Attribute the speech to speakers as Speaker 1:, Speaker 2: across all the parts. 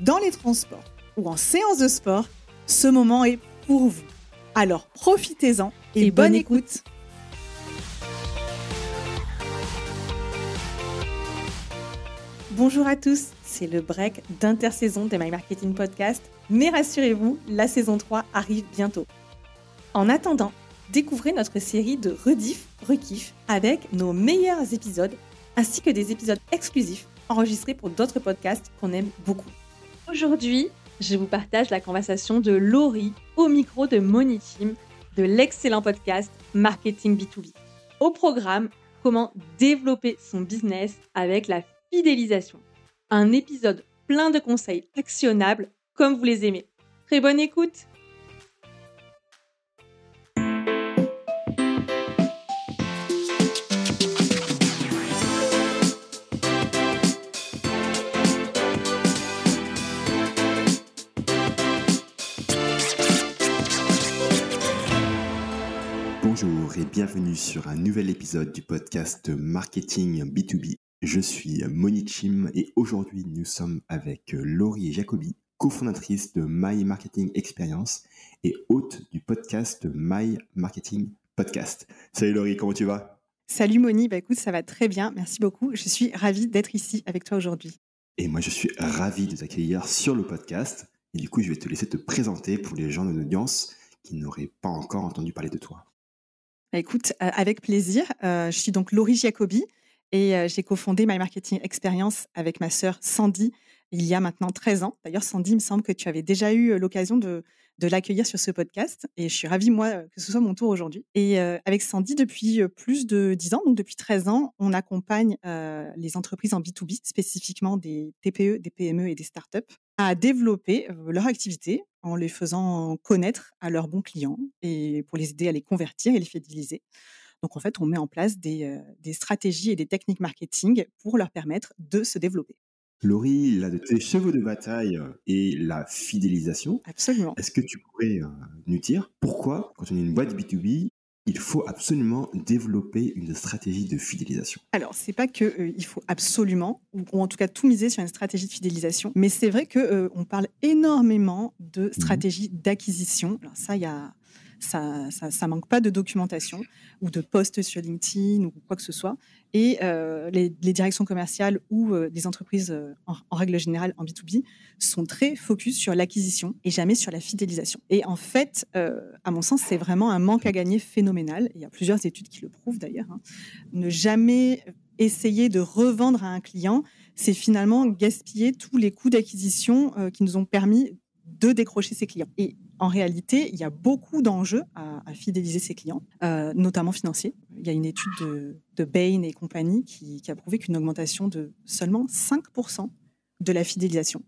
Speaker 1: dans les transports ou en séance de sport, ce moment est pour vous. Alors profitez-en et, bonne, écoute. Bonjour à tous, c'est le break d'intersaison des My Marketing Podcast, mais rassurez-vous, la saison 3 arrive bientôt. En attendant, découvrez notre série de rediff, rekiff avec nos meilleurs épisodes ainsi que des épisodes exclusifs enregistrés pour d'autres podcasts qu'on aime beaucoup. Aujourd'hui, je vous partage la conversation de Laurie au micro de Team de l'excellent podcast Marketing B2B. Au programme, comment développer son business avec la fidélisation. Un épisode plein de conseils actionnables comme vous les aimez. Très bonne écoute
Speaker 2: Bonjour et bienvenue sur un nouvel épisode du podcast Marketing B2B. Je suis Monichim et aujourd'hui nous sommes avec Laurie Jacobi, cofondatrice de My Marketing Experience et hôte du podcast My Marketing Podcast. Salut Laurie, comment tu vas?
Speaker 1: Salut Moni, bah écoute, ça va très bien, merci beaucoup. Je suis ravie d'être ici avec toi aujourd'hui.
Speaker 2: Et moi je suis ravi de t'accueillir sur le podcast et du coup je vais te laisser te présenter pour les gens de l'audience qui n'auraient pas encore entendu parler de toi.
Speaker 1: Bah, écoute, euh, avec plaisir. Euh, je suis donc Laurie Jacobi et euh, j'ai cofondé My Marketing Experience avec ma sœur Sandy il y a maintenant 13 ans. D'ailleurs, Sandy, il me semble que tu avais déjà eu l'occasion de, l'accueillir sur ce podcast et je suis ravie, moi, que ce soit mon tour aujourd'hui. Et avec Sandy, depuis plus de 10 ans, donc depuis 13 ans, on accompagne les entreprises en B2B, spécifiquement des TPE, des PME et des startups, à développer leur activité en les faisant connaître à leurs bons clients et pour les aider à les convertir et les fidéliser. Donc en fait, on met en place des, stratégies et des techniques marketing pour leur permettre de se développer.
Speaker 2: Laurie, l'un de tes chevaux de bataille est la fidélisation.
Speaker 1: Absolument.
Speaker 2: Est-ce que tu pourrais nous dire pourquoi, quand on est une boîte B2B, il faut absolument développer une stratégie de fidélisation?
Speaker 1: Alors, c'est pas que euh, il faut absolument, ou, en tout cas tout miser sur une stratégie de fidélisation, mais c'est vrai que euh, on parle énormément de mmh stratégie d'acquisition. Alors ça, il y a ça, ça, manque pas de documentation ou de posts sur LinkedIn ou quoi que ce soit. Et euh, les, directions commerciales ou euh, les entreprises euh, en, règle générale en B2B sont très focus sur l'acquisition et jamais sur la fidélisation. Et en fait, à mon sens, c'est vraiment un manque à gagner phénoménal. Il y a plusieurs études qui le prouvent d'ailleurs. Hein. Ne jamais essayer de revendre à un client, c'est finalement gaspiller tous les coûts d'acquisition qui nous ont permis de décrocher ses clients. Et en réalité, il y a beaucoup d'enjeux à, fidéliser ses clients, euh, notamment financiers. Il y a une étude de, Bain et compagnie qui, a prouvé qu'une augmentation de seulement 5% de la fidélisation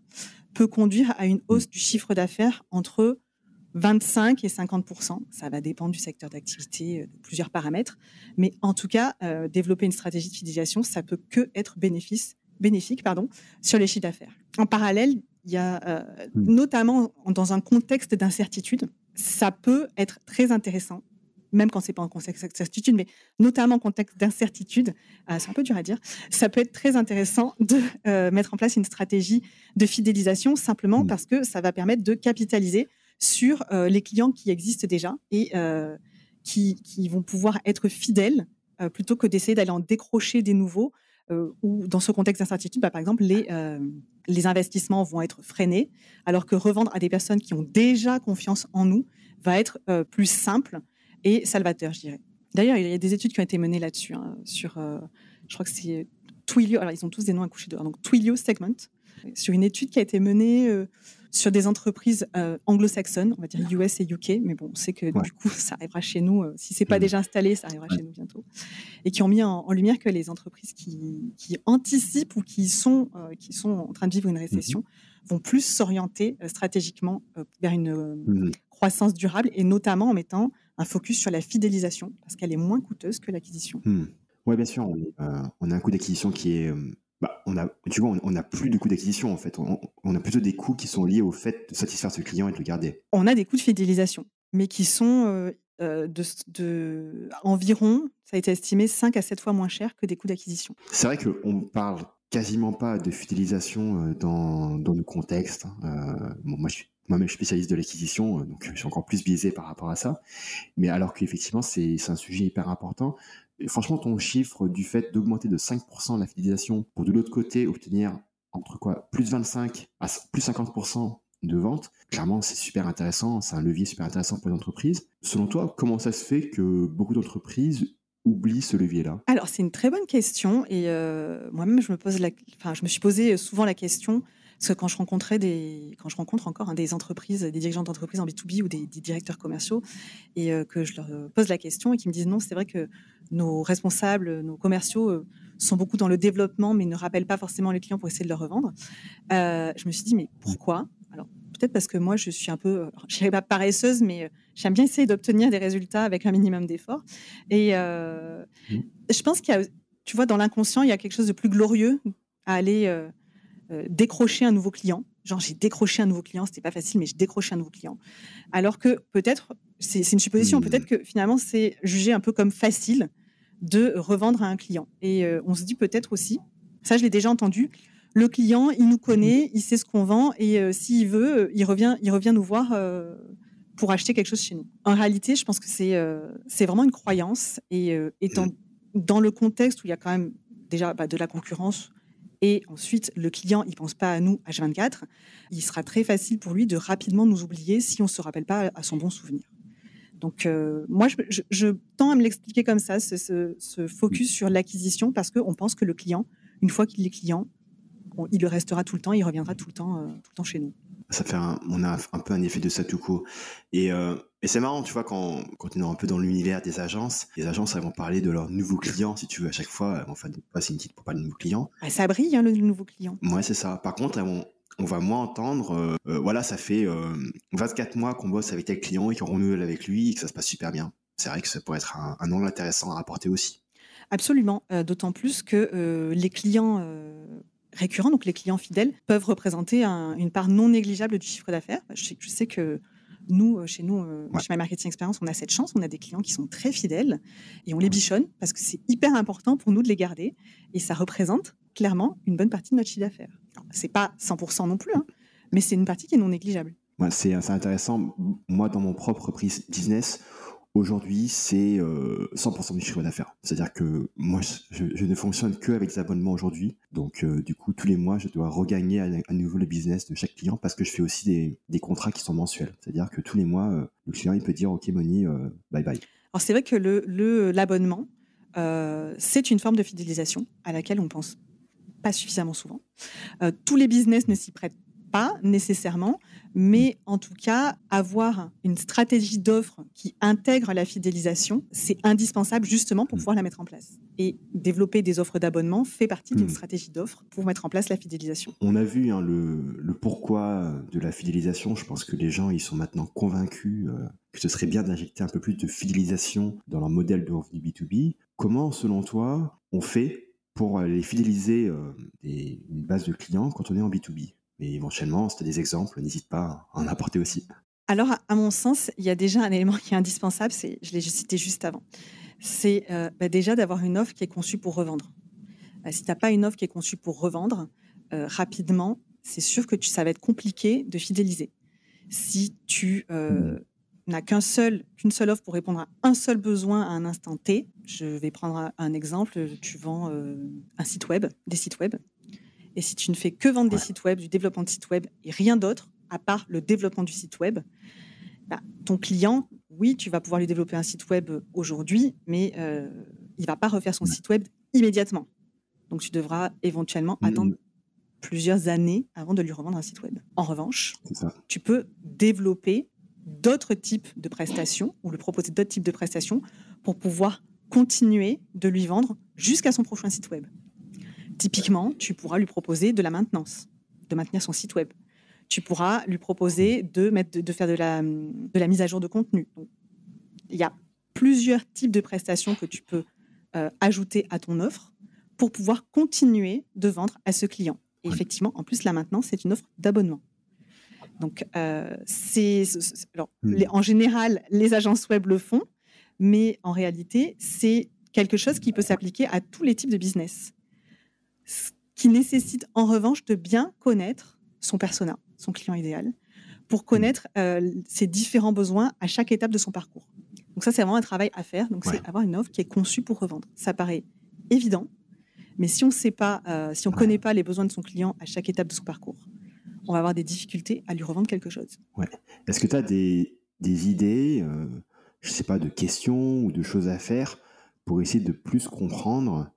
Speaker 1: peut conduire à une hausse du chiffre d'affaires entre 25 et 50 Ça va dépendre du secteur d'activité, euh, de plusieurs paramètres. Mais en tout cas, euh, développer une stratégie de fidélisation, ça peut que être bénéfice, bénéfique pardon, sur les chiffres d'affaires. En parallèle, il y a euh, hmm. notamment dans un contexte d'incertitude, ça peut être très intéressant, même quand c'est pas en contexte d'incertitude, mais notamment en contexte d'incertitude, euh, c'est un peu dur à dire, ça peut être très intéressant de euh, mettre en place une stratégie de fidélisation simplement hmm. parce que ça va permettre de capitaliser sur les clients qui existent déjà et qui, qui, vont pouvoir être fidèles plutôt que d'essayer d'aller en décrocher des nouveaux où dans ce contexte d'incertitude, bah, par exemple, les, les investissements vont être freinés, alors que revendre à des personnes qui ont déjà confiance en nous va être plus simple et salvateur, je dirais. D'ailleurs, il y a des études qui ont été menées là-dessus, hein, sur, je crois que c'est Twilio, alors ils ont tous des noms à coucher dehors, donc Twilio Segment, sur une étude qui a été menée sur des entreprises euh, anglo-saxonnes, on va dire US et UK, mais bon, on sait que du coup, ça arrivera chez nous. Euh, si c'est pas mmh. déjà installé, ça arrivera chez nous bientôt. Et qui ont mis en, lumière que les entreprises qui, anticipent ou qui sont, euh, qui sont en train de vivre une récession mmh. vont plus s'orienter stratégiquement vers une mmh. croissance durable et notamment en mettant un focus sur la fidélisation parce qu'elle est moins coûteuse que l'acquisition.
Speaker 2: Oui, bien sûr. On, a un coût d'acquisition qui est bah, on a, tu vois, on n'a plus de coûts d'acquisition en fait. On, a plutôt des coûts qui sont liés au fait de satisfaire ce client et de le garder.
Speaker 1: On a des coûts de fidélisation, mais qui sont euh, euh, de, environ, ça a été estimé, 5 à 7 fois moins cher que des coûts d'acquisition.
Speaker 2: C'est vrai qu'on ne parle quasiment pas de fidélisation euh, dans, dans nos contextes. Hein. moi, je suis moi-même spécialiste de l'acquisition, donc je suis encore plus biaisé par rapport à ça. Mais alors qu'effectivement, c'est un sujet hyper important franchement, ton chiffre du fait d'augmenter de 5% la fidélisation pour de l'autre côté obtenir entre quoi plus 25 à plus 50% de vente, clairement c'est super intéressant, c'est un levier super intéressant pour les entreprises. Selon toi, comment ça se fait que beaucoup d'entreprises oublient ce levier-là?
Speaker 1: Alors c'est une très bonne question et euh, moi-même je me pose je me suis posé souvent la question parce que quand je rencontrais des, quand je rencontre encore hein, des entreprises, des dirigeants d'entreprises en B2B ou des, directeurs commerciaux, et euh, que je leur pose la question et qu'ils me disent non, c'est vrai que nos responsables, nos commerciaux euh, sont beaucoup dans le développement, mais ne rappellent pas forcément les clients pour essayer de leur revendre. Euh, je me suis dit mais pourquoi? Alors peut-être parce que moi je suis un peu, je dirais pas paresseuse, mais j'aime bien essayer d'obtenir des résultats avec un minimum d'efforts. Et mmh. je pense qu'il y a, tu vois, dans l'inconscient, il y a quelque chose de plus glorieux à aller euh, décrocher un nouveau client. Genre, j'ai décroché un nouveau client, c'était pas facile, mais j'ai décroché un nouveau client. Alors que peut-être, c'est une supposition, mmh. peut-être que finalement, c'est jugé un peu comme facile de revendre à un client. Et euh, on se dit peut-être aussi, ça je l'ai déjà entendu, le client, il nous connaît, il sait ce qu'on vend, et euh, s'il veut, il revient, il revient nous voir pour acheter quelque chose chez nous. En réalité, je pense que c'est c'est vraiment une croyance, et étant mmh. dans le contexte où il y a quand même déjà bah, de la concurrence, et ensuite le client il pense pas à nous H24, il sera très facile pour lui de rapidement nous oublier si on se rappelle pas à son bon souvenir. Donc euh, moi je, tends à me l'expliquer comme ça, ce, focus sur l'acquisition parce qu'on pense que le client, une fois qu'il est client, il le restera tout le temps, il reviendra tout le temps, euh, tout le temps chez nous
Speaker 2: ça fait on a un peu un effet de statu quo. Et, euh, et c'est marrant, tu vois, quand, quand on est un peu dans l'univers des agences, les agences, elles vont parler de leurs nouveaux clients, si tu veux, à chaque fois. Enfin, c'est une petite pour parler de nouveaux clients.
Speaker 1: Ah, ça brille, hein, le nouveau client.
Speaker 2: Ouais, c'est ça. Par contre, on va moins entendre, euh, euh, voilà, ça fait 24 mois qu'on bosse avec tel client et qu'on renouvelle avec lui et que ça se passe super bien. C'est vrai que ça pourrait être un, un angle intéressant à rapporter aussi.
Speaker 1: Absolument, d'autant plus que les clients récurrents, donc les clients fidèles, peuvent représenter une part non négligeable du chiffre d'affaires. Je sais, que nous, euh, chez nous, euh, chez My Marketing Experience, on a cette chance, on a des clients qui sont très fidèles et on les bichonne parce que c'est hyper important pour nous de les garder et ça représente clairement une bonne partie de notre chiffre d'affaires. C'est pas 100% non plus, hein, mais c'est une partie qui est non négligeable.
Speaker 2: c'est intéressant. Moi, dans mon propre business, Aujourd'hui, c'est 100% euh, du chiffre d'affaires. C'est-à-dire que moi, je, ne fonctionne que avec des abonnements aujourd'hui. Donc, euh, du coup, tous les mois, je dois regagner à, nouveau le business de chaque client parce que je fais aussi des, contrats qui sont mensuels. C'est-à-dire que tous les mois, euh, le client, il peut dire, OK, Moni, bye bye.
Speaker 1: Alors, c'est vrai que l'abonnement, le, c'est une forme de fidélisation à laquelle on pense pas suffisamment souvent. tous les business ne s'y prêtent pas nécessairement, mais en tout cas, avoir une stratégie d'offre qui intègre la fidélisation, c'est indispensable justement pour mm. pouvoir la mettre en place. Et développer des offres d'abonnement fait partie d'une mm. stratégie d'offre pour mettre en place la fidélisation.
Speaker 2: On a vu hein, le, pourquoi de la fidélisation. Je pense que les gens ils sont maintenant convaincus euh, que ce serait bien d'injecter un peu plus de fidélisation dans leur modèle de revenu B2B. Comment, selon toi, on fait pour les fidéliser euh, une base de clients quand on est en B2B mais éventuellement, si tu as des exemples, n'hésite pas à en apporter aussi.
Speaker 1: Alors, à mon sens, il y a déjà un élément qui est indispensable, c'est, je l'ai cité juste avant, c'est euh, bah, déjà d'avoir une offre qui est conçue pour revendre. Euh, si tu n'as pas une offre qui est conçue pour revendre, euh, rapidement, c'est sûr que ça va être compliqué de fidéliser. Si tu mmh. n'as qu'un seul, qu'une seule offre pour répondre à un seul besoin à un instant T. Je vais prendre un exemple. Tu vends euh, un site web, des sites web. Et si tu ne fais que vendre des sites web, du développement de sites web et rien d'autre, à part le développement du site web, bah, ton client, oui, tu vas pouvoir lui développer un site web aujourd'hui, mais euh, il ne va pas refaire son site web immédiatement. Donc, tu devras éventuellement mmh. attendre plusieurs années avant de lui revendre un site web. En revanche, tu peux développer d'autres types de prestations ou lui proposer d'autres types de prestations pour pouvoir continuer de lui vendre jusqu'à son prochain site web. Typiquement, tu pourras lui proposer de la maintenance, de maintenir son site web. Tu pourras lui proposer de, mettre, de, faire de la, de la mise à jour de contenu. il y a plusieurs types de prestations que tu peux euh, ajouter à ton offre pour pouvoir continuer de vendre à ce client. Et effectivement, en plus, la maintenance, c'est une offre d'abonnement. Donc, euh, c'est, hmm. en général, les agences web le font, mais en réalité, c'est quelque chose qui peut s'appliquer à tous les types de business. Ce qui nécessite en revanche de bien connaître son persona, son client idéal, pour connaître euh, ses différents besoins à chaque étape de son parcours. Donc ça, c'est vraiment un travail à faire. Donc c'est avoir une offre qui est conçue pour revendre. Ça paraît évident, mais si on ne sait pas, euh, si on connaît pas les besoins de son client à chaque étape de son parcours, on va avoir des difficultés à lui revendre quelque chose.
Speaker 2: Ouais. Est-ce que tu as des, des idées, euh, je ne sais pas, de questions ou de choses à faire pour essayer de plus comprendre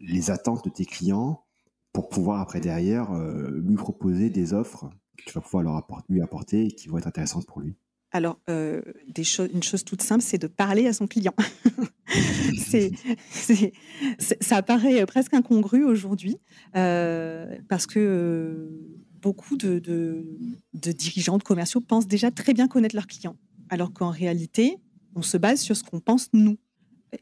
Speaker 2: les attentes de tes clients pour pouvoir après derrière euh, lui proposer des offres que tu vas pouvoir leur apporter, lui apporter et qui vont être intéressantes pour lui
Speaker 1: alors, des une chose toute simple, c'est de parler à son client. c'est, ça paraît presque incongru aujourd'hui parce que beaucoup de, dirigeants, de commerciaux pensent déjà très bien connaître leurs clients, alors qu'en réalité, on se base sur ce qu'on pense nous.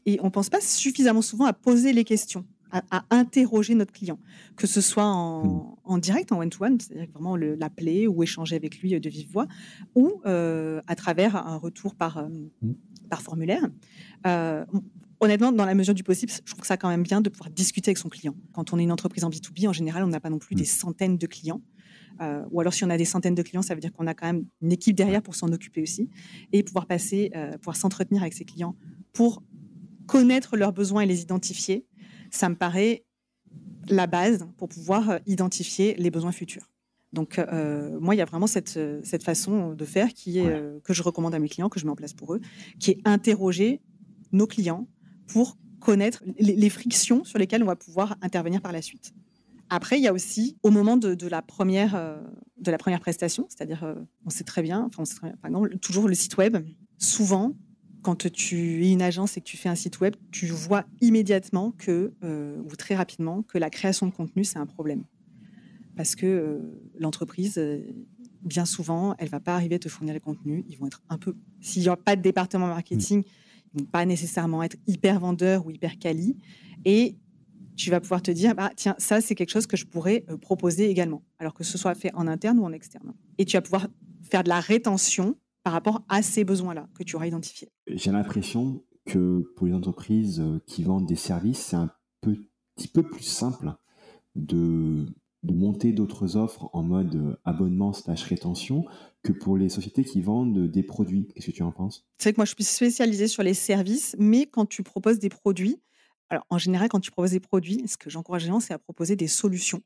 Speaker 1: Et on ne pense pas suffisamment souvent à poser les questions, à, interroger notre client, que ce soit en, direct, en one-to-one, c'est-à-dire vraiment l'appeler ou échanger avec lui de vive voix, ou euh, à travers un retour par, euh, par formulaire. Euh, honnêtement, dans la mesure du possible, je trouve ça quand même bien de pouvoir discuter avec son client. Quand on est une entreprise en B2B, en général, on n'a pas non plus hmm. des centaines de clients. Euh, ou alors si on a des centaines de clients, ça veut dire qu'on a quand même une équipe derrière pour s'en occuper aussi et pouvoir passer, euh, pouvoir s'entretenir avec ses clients pour connaître leurs besoins et les identifier. Ça me paraît la base pour pouvoir euh, identifier les besoins futurs. Donc, moi, il y a vraiment cette, cette façon de faire qui est, que je recommande à mes clients, que je mets en place pour eux, qui est interroger nos clients pour connaître les frictions sur lesquelles on va pouvoir intervenir par la suite. Après, il y a aussi au moment de, la, première, euh, de la première prestation, c'est-à-dire, euh, on sait très bien, enfin, par exemple, toujours le site web, souvent, quand tu es une agence et que tu fais un site web, tu vois immédiatement que, euh, ou très rapidement, que la création de contenu, c'est un problème. Parce que l'entreprise, bien souvent, elle va pas arriver à te fournir les contenus. Ils vont être un peu. S'il n'y a pas de département marketing, ils vont pas nécessairement être hyper vendeurs ou hyper quali. Et tu vas pouvoir te dire, bah, tiens, ça, c'est quelque chose que je pourrais euh, proposer également, alors que ce soit fait en interne ou en externe. Et tu vas pouvoir faire de la rétention par rapport à ces besoins-là que tu auras identifiés.
Speaker 2: J'ai l'impression que pour les entreprises euh, qui vendent des services, c'est un petit peu plus simple de, de monter d'autres offres en mode euh, abonnement slash rétention que pour les sociétés qui vendent des produits. Qu'est-ce que tu en penses?
Speaker 1: C'est vrai que moi, je suis spécialisée sur les services, mais quand tu proposes des produits, alors, en général, quand tu proposes des produits, ce que j'encourage les gens, c'est à proposer des solutions.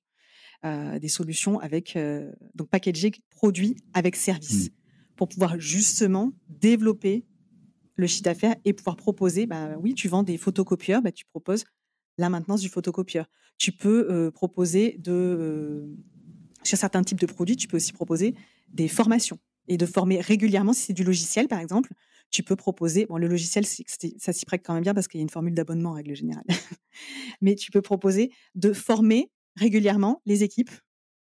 Speaker 1: Euh, des solutions avec, euh, donc packaging produits avec service, mmh. Pour pouvoir justement développer le chiffre d'affaires et pouvoir proposer, bah, oui, tu vends des photocopieurs, bah, tu proposes la maintenance du photocopieur. Tu peux euh, proposer de, sur certains types de produits, tu peux aussi proposer des formations et de former régulièrement, si c'est du logiciel par exemple, tu peux proposer, bon, le logiciel, ça s'y prête quand même bien parce qu'il y a une formule d'abonnement en règle générale, mais tu peux proposer de former régulièrement les équipes,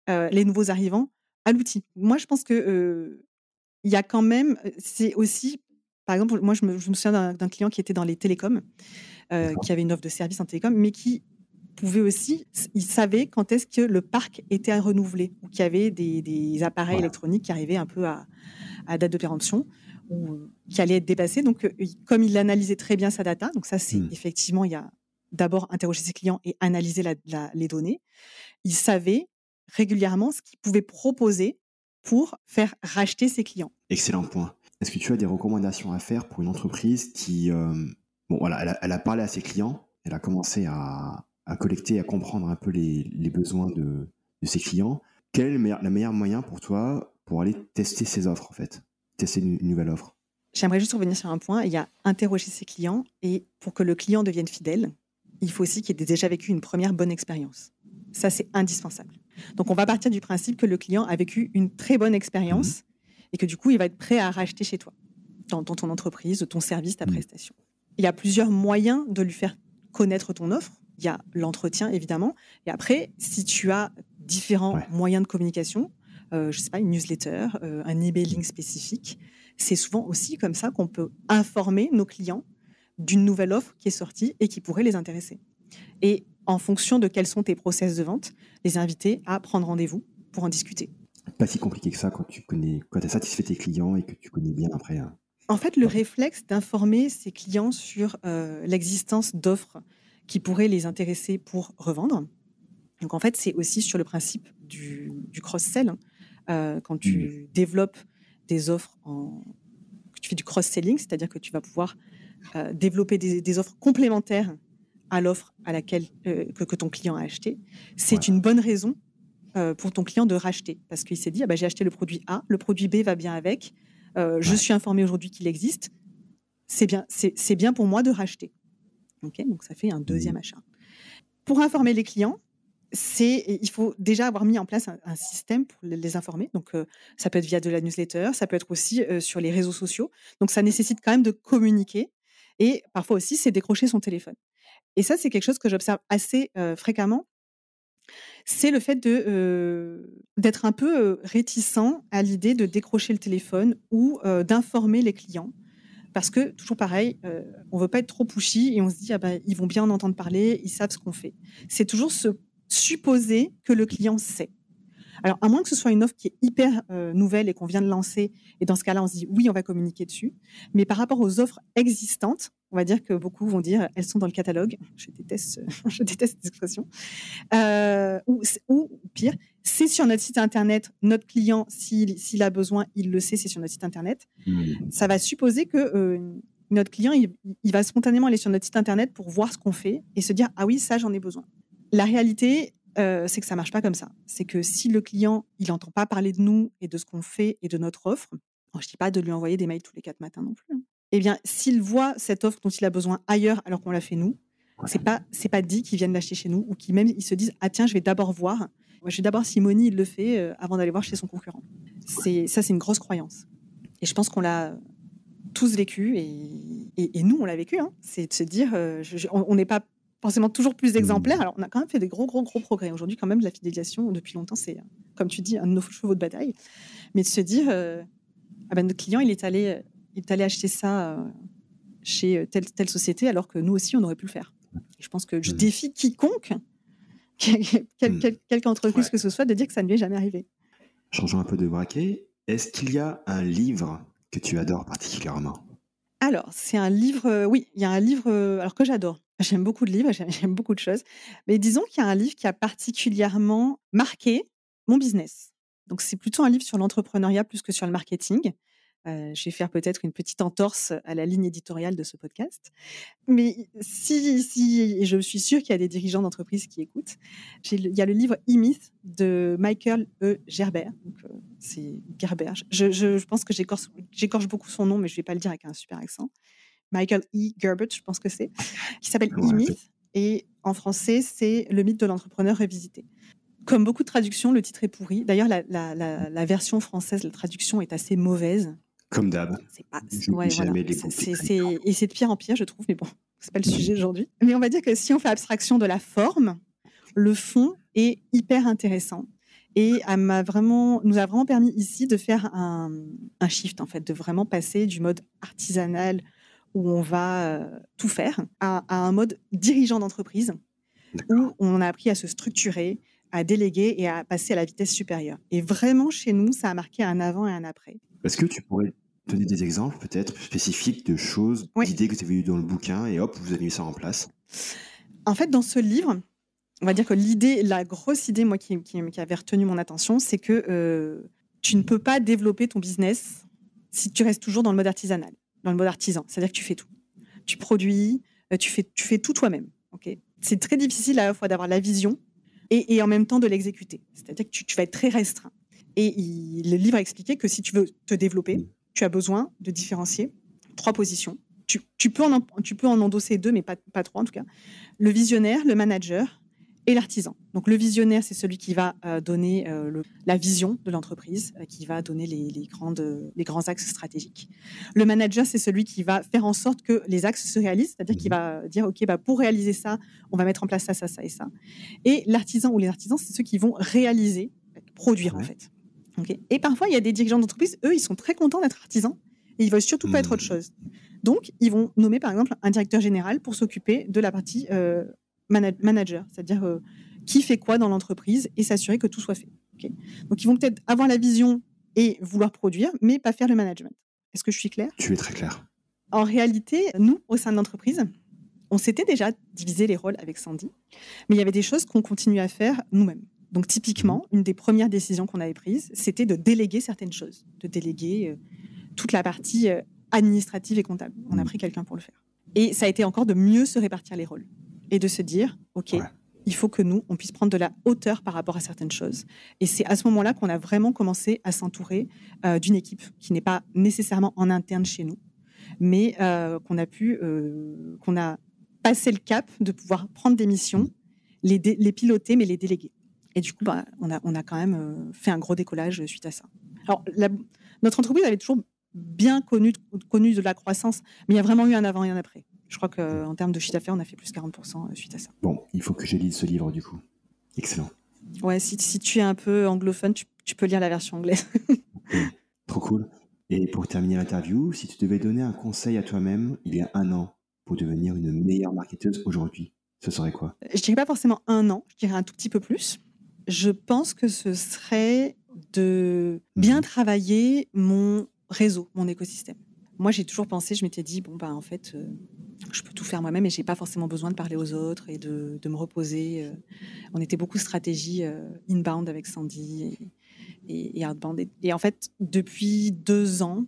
Speaker 1: euh, les nouveaux arrivants à l'outil. Moi, je pense que euh, il y a quand même, c'est aussi, par exemple, moi, je me, souviens d'un client qui était dans les télécoms, qui avait une offre de service en télécom, mais qui pouvait aussi, il savait quand est-ce que le parc était à renouveler ou qu'il y avait des, appareils électroniques qui arrivaient un peu à, à date de péremption ou qui allait être dépassé. Donc, comme il analysait très bien sa data, donc ça, c'est mmh. effectivement, il y a d'abord interroger ses clients et analyser les données. Il savait régulièrement ce qu'il pouvait proposer pour faire racheter ses clients.
Speaker 2: Excellent point. est-ce que tu as des recommandations à faire pour une entreprise qui, euh, bon, voilà, elle a, parlé à ses clients, elle a commencé à, collecter, à comprendre un peu les, besoins de, ses clients. Quel est le meilleur, meilleur moyen pour toi pour aller tester ses offres, en fait? Tester une, nouvelle offre
Speaker 1: J'aimerais juste revenir sur un point. Il y a interroger ses clients et pour que le client devienne fidèle, il faut aussi qu'il ait déjà vécu une première bonne expérience. Ça, c'est indispensable. Donc, on va partir du principe que le client a vécu une très bonne expérience mmh et que du coup, il va être prêt à racheter chez toi, dans, ton entreprise, ton service, ta mmh. prestation. Il y a plusieurs moyens de lui faire connaître ton offre. Il y a l'entretien, évidemment. Et après, si tu as différents moyens de communication, euh, je ne sais pas, une newsletter, euh, un emailing spécifique, c'est souvent aussi comme ça qu'on peut informer nos clients d'une nouvelle offre qui est sortie et qui pourrait les intéresser. Et en fonction de quels sont tes process de vente, les inviter à prendre rendez-vous pour en discuter.
Speaker 2: Pas si compliqué que ça quand tu connais, quand as satisfait tes clients et que tu connais bien après. Hein.
Speaker 1: En fait, le réflexe d'informer ses clients sur euh, l'existence d'offres qui pourraient les intéresser pour revendre. Donc en fait, c'est aussi sur le principe du, cross-sell. Hein. Euh, quand tu mmh. développes des offres en, tu fais du cross-selling, c'est-à-dire que tu vas pouvoir euh, développer des, offres complémentaires à l'offre à laquelle euh, que, ton client a acheté, c'est une bonne raison euh, pour ton client de racheter parce qu'il s'est dit ah bah, j'ai acheté le produit A, le produit B va bien avec, je suis informé aujourd'hui qu'il existe, c'est bien, c'est bien pour moi de racheter. Ok, donc ça fait un deuxième achat. Pour informer les clients, c'est il faut déjà avoir mis en place un, système pour les, informer. Donc ça peut être via de la newsletter, ça peut être aussi sur les réseaux sociaux. Donc ça nécessite quand même de communiquer et parfois aussi, c'est décrocher son téléphone. Et ça, c'est quelque chose que j'observe assez fréquemment. C'est le fait d'être un peu réticent à l'idée de décrocher le téléphone ou d'informer les clients. Parce que, toujours pareil, on ne veut pas être trop pushy et on se dit, ah ben, ils vont bien en entendre parler, ils savent ce qu'on fait. C'est toujours se supposer que le client sait. Alors, à moins que ce soit une offre qui est hyper euh, nouvelle et qu'on vient de lancer, et dans ce cas-là, on se dit oui, on va communiquer dessus. Mais par rapport aux offres existantes, on va dire que beaucoup vont dire elles sont dans le catalogue. Je déteste, je déteste cette expression. Euh, ou, pire, c'est sur notre site internet. Notre client, s'il a besoin, il le sait, c'est sur notre site internet. Mmh. Ça va supposer que euh, notre client, il, il, va spontanément aller sur notre site internet pour voir ce qu'on fait et se dire ah oui, ça j'en ai besoin. La réalité, euh, c'est que ça marche pas comme ça. C'est que si le client, il n'entend pas parler de nous et de ce qu'on fait et de notre offre, je ne dis pas de lui envoyer des mails tous les quatre matins non plus. Hein. Eh bien, s'il voit cette offre dont il a besoin ailleurs alors qu'on l'a fait nous, c'est pas c'est pas dit qu'il vienne l'acheter chez nous ou qu'il même ils se disent ah tiens je vais d'abord voir, je vais d'abord si Moni il le fait euh, avant d'aller voir chez son concurrent. C'est ça c'est une grosse croyance. Et je pense qu'on l'a tous vécu et, et, nous on l'a vécu. Hein. C'est de se dire euh, on n'est pas forcément toujours plus exemplaires. Alors, on a quand même fait des gros, gros, gros progrès. Aujourd'hui, quand même, la fidélisation, depuis longtemps, c'est, comme tu dis, un de nos chevaux de bataille. Mais de se dire, euh, ah ben, notre client, il est allé, il est allé acheter ça euh, chez telle, telle société, alors que nous aussi, on aurait pu le faire. je pense que je mmh. défie quiconque, quelle, quelle, mmh. quelque entreprise que ce soit, de dire que ça ne lui est jamais arrivé.
Speaker 2: Changeons un peu de braquet. Est-ce qu'il y a un livre que tu adores particulièrement?
Speaker 1: Alors, c'est un livre, euh, oui, il y a un livre alors que j'adore. J'aime beaucoup de livres, j'aime beaucoup de choses. Mais disons qu'il y a un livre qui a particulièrement marqué mon business. Donc, c'est plutôt un livre sur l'entrepreneuriat plus que sur le marketing. Euh, je vais faire peut-être une petite entorse à la ligne éditoriale de ce podcast. Mais si, si je suis sûre qu'il y a des dirigeants d'entreprise qui écoutent, il y a le livre E-Myth de Michael E. Gerber. Euh, c'est Gerber. Je, pense que j'écorche beaucoup son nom, mais je ne vais pas le dire avec un super accent. Michael E. Gerbert, je pense que c'est, qui s'appelle E-Myth. Et en français, c'est Le mythe de l'entrepreneur révisité. Comme beaucoup de traductions, le titre est pourri. D'ailleurs, la, la, version française, la traduction est assez mauvaise.
Speaker 2: Comme d'hab.
Speaker 1: C'est pas. Ouais, et c'est de pire en pire, je trouve. Mais bon, c'est pas le sujet aujourd'hui. Mais on va dire que si on fait abstraction de la forme, le fond est hyper intéressant et m'a vraiment, nous a vraiment permis ici de faire un, un, shift en fait, de vraiment passer du mode artisanal où on va euh, tout faire, à, un mode dirigeant d'entreprise, où on a appris à se structurer, à déléguer et à passer à la vitesse supérieure. Et vraiment, chez nous, ça a marqué un avant et un après.
Speaker 2: Est-ce que tu pourrais donner des exemples peut-être spécifiques de choses, d'idées que tu avais eues dans le bouquin et hop, vous avez mis ça en place?
Speaker 1: En fait, dans ce livre, on va dire que l'idée, la grosse idée, moi, qui, qui, avait retenu mon attention, c'est que euh, tu ne peux pas développer ton business si tu restes toujours dans le mode artisanal, dans le mode artisan, c'est-à-dire que tu fais tout. Tu produis, euh, tu fais, tu fais tout toi-même. c'est très difficile à la fois d'avoir la vision et, en même temps de l'exécuter. C'est-à-dire que tu, vas être très restreint. Et le livre a expliqué que si tu veux te développer, tu as besoin de différencier trois positions. Tu, peux, en, tu peux en endosser deux, mais pas, pas trois en tout cas. Le visionnaire, le manager et l'artisan. Donc le visionnaire, c'est celui qui va euh, donner euh, la vision de l'entreprise, euh, qui va donner les, grandes, les grands axes stratégiques. Le manager, c'est celui qui va faire en sorte que les axes se réalisent, c'est-à-dire qu'il va dire, OK, bah, pour réaliser ça, on va mettre en place ça, ça, ça et ça. Et l'artisan ou les artisans, c'est ceux qui vont réaliser, produire en fait. Et parfois, il y a des dirigeants d'entreprise, eux, ils sont très contents d'être artisans et ils veulent surtout pas être autre mmh. chose. Donc, ils vont nommer par exemple un directeur général pour s'occuper de la partie manager, c'est-à-dire euh, qui fait quoi dans l'entreprise et s'assurer que tout soit fait. Donc, ils vont peut-être avoir la vision et vouloir produire, mais pas faire le management. Est-ce que je suis claire?
Speaker 2: Tu es très claire.
Speaker 1: En réalité, nous, au sein de l'entreprise, on s'était déjà divisé les rôles avec Sandy, mais il y avait des choses qu'on continue à faire nous-mêmes. Donc, typiquement, mhm. une des premières décisions qu'on avait prises, c'était de déléguer certaines choses, de déléguer euh, toute la partie euh, administrative et comptable. On a mhm. pris quelqu'un pour le faire. Et ça a été encore de mieux se répartir les rôles et de se dire, OK, il faut que nous, on puisse prendre de la hauteur par rapport à certaines choses. Et c'est à ce moment-là qu'on a vraiment commencé à s'entourer euh, d'une équipe qui n'est pas nécessairement en interne chez nous, mais euh, qu'on a pu, euh, qu'on a passé le cap de pouvoir prendre des missions, les, les piloter, mais les déléguer. Et du coup, bah, on, a, on a quand même fait un gros décollage suite à ça. Alors, notre entreprise avait toujours bien connu, connu de la croissance, mais il y a vraiment eu un avant et un après. Je crois qu'en termes de chiffre d'affaires, on a fait plus 40% euh, suite à ça.
Speaker 2: Bon, il faut que je lise ce livre du coup. Excellent.
Speaker 1: Ouais, si, si tu es un peu anglophone, tu, peux lire la version anglaise.
Speaker 2: Trop cool. Et pour terminer l'interview, si tu devais donner un conseil à toi-même il y a un an pour devenir une meilleure marketeuse aujourd'hui, ce serait quoi?
Speaker 1: Je dirais pas forcément un an, je dirais un tout petit peu plus. Je pense que ce serait de bien mhm. travailler mon réseau, mon écosystème. Moi, j'ai toujours pensé, je m'étais dit, bon, bah, en fait, euh, je peux tout faire moi-même et j'ai pas forcément besoin de parler aux autres et de, me reposer. Euh. On était beaucoup stratégie euh, inbound avec Sandy et, et, outbound. Et, en fait, depuis deux ans,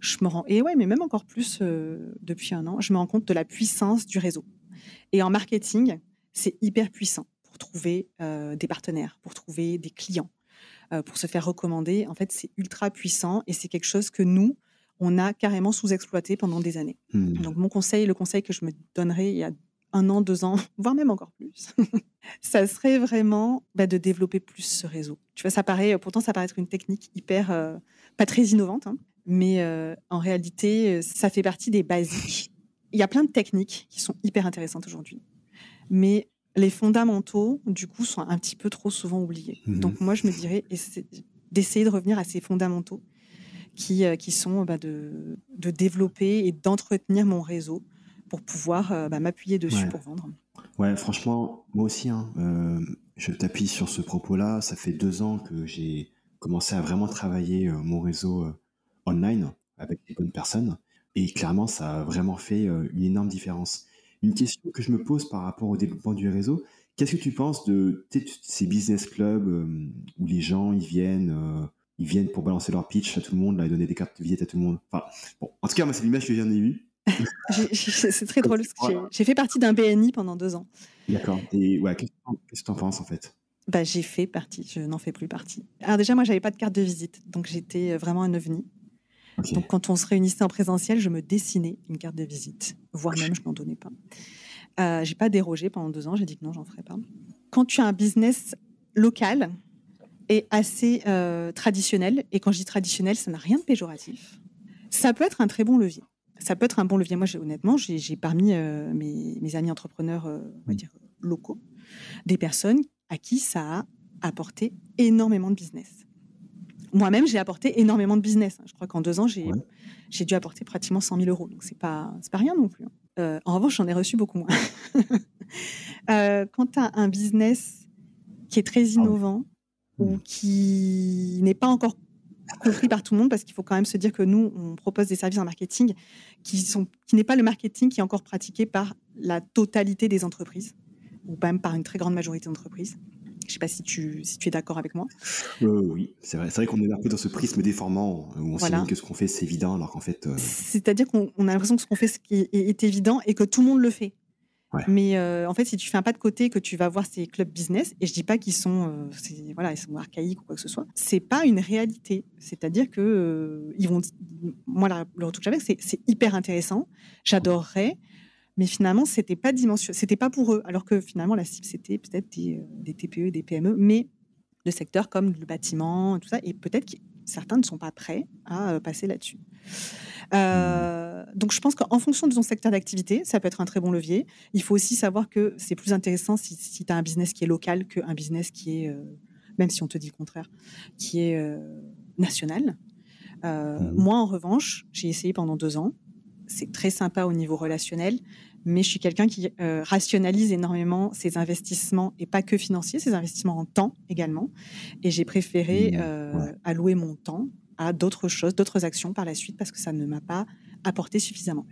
Speaker 1: je me rends, et ouais, mais même encore plus depuis un an, je me rends compte de la puissance du réseau. Et en marketing, c'est hyper puissant pour trouver des partenaires, pour trouver des clients, pour se faire recommander. En fait, c'est ultra puissant et c'est quelque chose que nous, on a carrément sous-exploité pendant des années. Hmm. Donc mon conseil, le conseil que je me donnerais il y a un an, deux ans, voire même encore plus, ça serait vraiment bah, de développer plus ce réseau. Tu vois, ça paraît, pourtant ça paraît être une technique hyper, euh, pas très innovante, hein, mais euh, en réalité, ça fait partie des basiques. Il y a plein de techniques qui sont hyper intéressantes aujourd'hui, mais les fondamentaux, du coup, sont un petit peu trop souvent oubliés. Hmm. Donc moi, je me dirais d'essayer de revenir à ces fondamentaux qui, euh, qui sont bah, de, de, développer et d'entretenir mon réseau pour pouvoir euh, bah, m'appuyer dessus pour vendre.
Speaker 2: Ouais, franchement, moi aussi, hein, euh, je t'appuie sur ce propos-là. Ça fait deux ans que j'ai commencé à vraiment travailler mon réseau online avec des bonnes personnes. Et clairement, ça a vraiment fait une énorme différence. Une question que je me pose par rapport au développement du réseau, qu'est-ce que tu penses de ces business clubs où les gens ils viennent ils viennent pour balancer leur pitch à tout le monde, là, et donner des cartes de visite à tout le monde. Enfin, bon, en tout cas, moi, c'est l'image que j'en ai eue.
Speaker 1: c'est très drôle. J'ai fait partie d'un BNI pendant deux ans.
Speaker 2: D'accord. Et ouais, qu'est-ce que tu en penses en fait?
Speaker 1: Bah, J'ai fait partie, je n'en fais plus partie. Alors déjà, moi, j'avais pas de carte de visite, donc j'étais euh, vraiment un ovni. Donc quand on se réunissait en présentiel, je me dessinais une carte de visite, voire même je n'en donnais pas. Euh, j'ai pas dérogé pendant deux ans, j'ai dit que non, j'en ferai pas. Quand tu as un business local, est assez euh, traditionnel. Et quand je dis traditionnel, ça n'a rien de péjoratif. Ça peut être un très bon levier. Ça peut être un bon levier. Moi, honnêtement, j'ai parmi euh, mes, amis entrepreneurs, euh, on va dire, locaux, des personnes à qui ça a apporté énormément de business. Moi-même, j'ai apporté énormément de business. Je crois qu'en deux ans, j'ai dû apporter pratiquement 100 000 euros. Donc, c'est pas, pas rien non plus. Hein. en revanche, j'en ai reçu beaucoup moins. quand tu as un business qui est très innovant, ou mm. qui n'est pas encore compris par tout le monde parce qu'il faut quand même se dire que nous, on propose des services en marketing qui sont qui n'est pas le marketing qui est encore pratiqué par la totalité des entreprises ou même par une très grande majorité d'entreprises. Je ne sais pas si tu, si tu es d'accord avec moi.
Speaker 2: Euh, oui, c'est vrai. C'est vrai qu'on est un peu dans ce prisme déformant où on voilà. que ce qu'on fait c'est évident alors qu'en fait. Euh,
Speaker 1: C'est-à-dire qu'on a l'impression que ce qu'on fait est, est, évident et que tout le monde le fait. Mais euh, en fait, si tu fais un pas de côté, que tu vas voir ces clubs business, et je dis pas qu'ils sont, euh, voilà, ils sont archaïques ou quoi que ce soit, c'est pas une réalité. C'est-à-dire que euh, ils vont, moi, le retour que j'avais, c'est, hyper intéressant. J'adorerais, mais finalement, c'était pas dimension, c'était pas pour eux. Alors que finalement, la cible, c'était peut-être des, TPE, des PME, mais de secteurs comme le bâtiment, tout ça, et peut-être certains ne sont pas prêts à passer là-dessus. Euh, donc, je pense qu'en fonction de ton secteur d'activité, ça peut être un très bon levier. Il faut aussi savoir que c'est plus intéressant si, tu as un business qui est local qu'un business qui est, euh, même si on te dit le contraire, qui est euh, national. Mmh. Moi, en revanche, j'ai essayé pendant deux ans. C'est très sympa au niveau relationnel, mais je suis quelqu'un qui rationalise énormément ses investissements et pas que financiers, ses investissements en temps également. Et j'ai préféré mmh. allouer mon temps à d'autres choses, d'autres actions par la suite parce que ça ne m'a pas apporté suffisamment.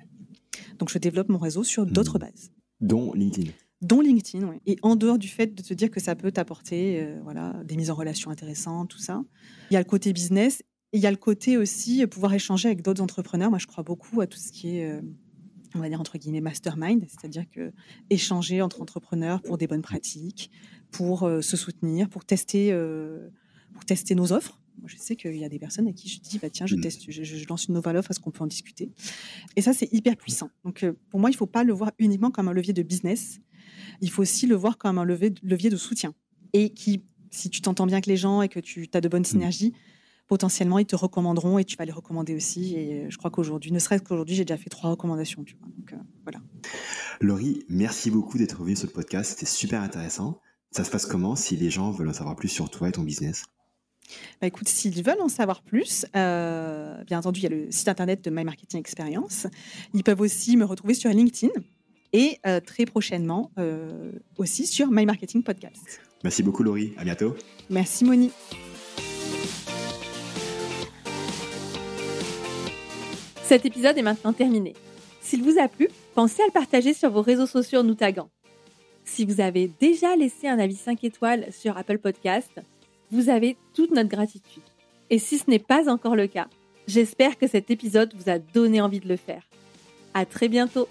Speaker 1: Donc je développe mon réseau sur hmm. d'autres bases.
Speaker 2: Dont LinkedIn.
Speaker 1: Dont LinkedIn, oui. Et en dehors du fait de te dire que ça peut t'apporter euh, voilà, des mises en relation intéressantes, tout ça, il y a le côté business et il y a le côté aussi euh, pouvoir échanger avec d'autres entrepreneurs. Moi, je crois beaucoup à tout ce qui est, euh, on va dire entre guillemets, mastermind, c'est-à-dire que échanger entre entrepreneurs pour des bonnes pratiques, pour se soutenir, pour tester, pour tester nos offres moi, je sais qu'il y a des personnes à qui je dis, bah, tiens, je mmh. teste, je, lance une nouvelle offre, est-ce qu'on peut en discuter? Et ça, c'est hyper puissant. Donc, euh, pour moi, il ne faut pas le voir uniquement comme un levier de business. Il faut aussi le voir comme un levier, levier de soutien. Et qui, si tu t'entends bien avec les gens et que tu as de bonnes mmh. Potentiellement, ils te recommanderont et tu vas les recommander aussi. Et euh, je crois qu'aujourd'hui, ne serait-ce qu'aujourd'hui, j'ai déjà fait trois recommandations. Tu vois. Donc, euh, voilà.
Speaker 2: Laurie, merci beaucoup d'être venue sur le podcast. C'était super intéressant. Ça se passe comment si les gens veulent en savoir plus sur toi et ton business?
Speaker 1: Bah, écoute, s'ils veulent en savoir plus, euh, bien entendu, il y a le site internet de My Marketing Experience. Ils peuvent aussi me retrouver sur LinkedIn et euh, très prochainement euh, aussi sur My Marketing Podcast.
Speaker 2: Merci beaucoup, Laurie. À bientôt.
Speaker 1: Merci, Moni.
Speaker 3: Cet épisode est maintenant terminé. S'il vous a plu, pensez à le partager sur vos réseaux sociaux en nous taguant. Si vous avez déjà laissé un avis 5 étoiles sur Apple Podcast, vous avez toute notre gratitude. Et si ce n'est pas encore le cas, j'espère que cet épisode vous a donné envie de le faire. À très bientôt!